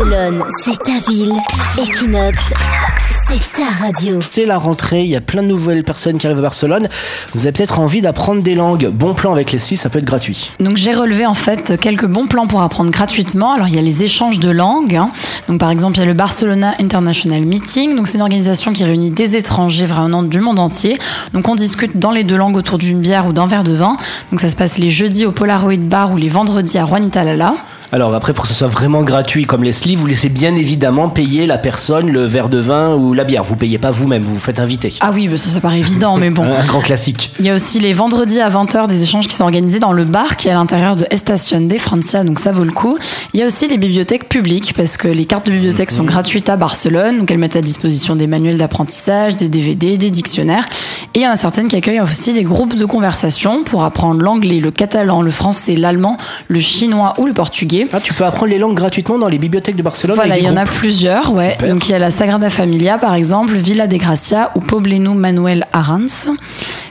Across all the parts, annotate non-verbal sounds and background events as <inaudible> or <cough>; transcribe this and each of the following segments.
Barcelone, c'est ta ville. Equinox, c'est ta radio. C'est la rentrée, il y a plein de nouvelles personnes qui arrivent à Barcelone. Vous avez peut-être envie d'apprendre des langues. Bon plan avec Leslie, ça peut être gratuit. Donc j'ai relevé en fait quelques bons plans pour apprendre gratuitement. Alors il y a les échanges de langues. hein. Donc par exemple il y a le Barcelona International Meeting. Donc c'est une organisation qui réunit des étrangers vraiment du monde entier. Donc on discute dans les deux langues autour d'une bière ou d'un verre de vin. Donc ça se passe les jeudis au Polaroid Bar ou les vendredis à Juanita Lala. Alors après, pour que ce soit vraiment gratuit comme Leslie, vous laissez bien évidemment payer la personne le verre de vin ou la bière. Vous payez pas vous-même, vous vous faites inviter. Ah oui, bah ça, ça paraît évident, mais bon. <laughs> Un grand classique. Il y a aussi les vendredis à 20h des échanges qui sont organisés dans le bar qui est à l'intérieur de Estación de Francia, donc ça vaut le coup. Il y a aussi les bibliothèques publiques parce que les cartes de bibliothèque sont gratuites à Barcelone, donc elles mettent à disposition des manuels d'apprentissage, des DVD, des dictionnaires. Et il y en a certaines qui accueillent aussi des groupes de conversation pour apprendre l'anglais, le catalan, le français, l'allemand, le chinois ou le portugais. Ah, tu peux apprendre les langues gratuitement dans les bibliothèques de Barcelone Voilà, il y en a plusieurs, ouais. Super. Donc il y a la Sagrada Familia par exemple, Villa de Gracia ou Pobleno Manuel Arans.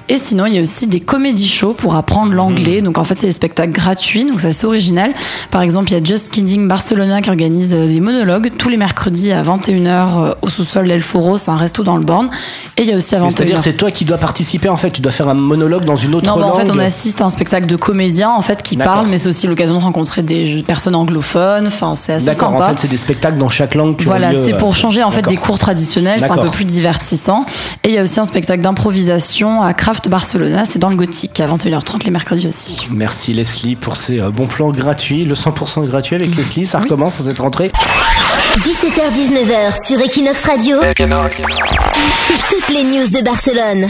Et sinon, il y a aussi des comédie shows pour apprendre l'anglais. Donc en fait, c'est des spectacles gratuits, donc c'est assez original. Par exemple, il y a Just Kidding Barcelona qui organise euh, des monologues tous les mercredis à 21h euh, au sous-sol d'El Foro, c'est un resto dans le Born. Et il y a aussi à Mais C'est-à-dire, 21h. c'est toi qui dois participer en fait. Tu dois faire un monologue dans une autre Non, langue. en fait, on assiste à un spectacle de comédiens en fait qui parlent, mais c'est aussi l'occasion de rencontrer des personnes anglophones. Enfin, c'est assez D'accord, en fait, c'est des spectacles dans chaque langue. qui Voilà, c'est euh, pour changer en fait des cours traditionnels, c'est un peu plus divertissant. Et il y a aussi un spectacle d'improvisation à Craft Barcelona, c'est dans le gothique, à 21h30 les mercredis aussi. Merci Leslie pour ces euh, bons plans gratuits. Le 100% gratuit avec Leslie, ça recommence à cette rentrée. 17h-19h sur Equinox Radio, c'est toutes les news de Barcelone.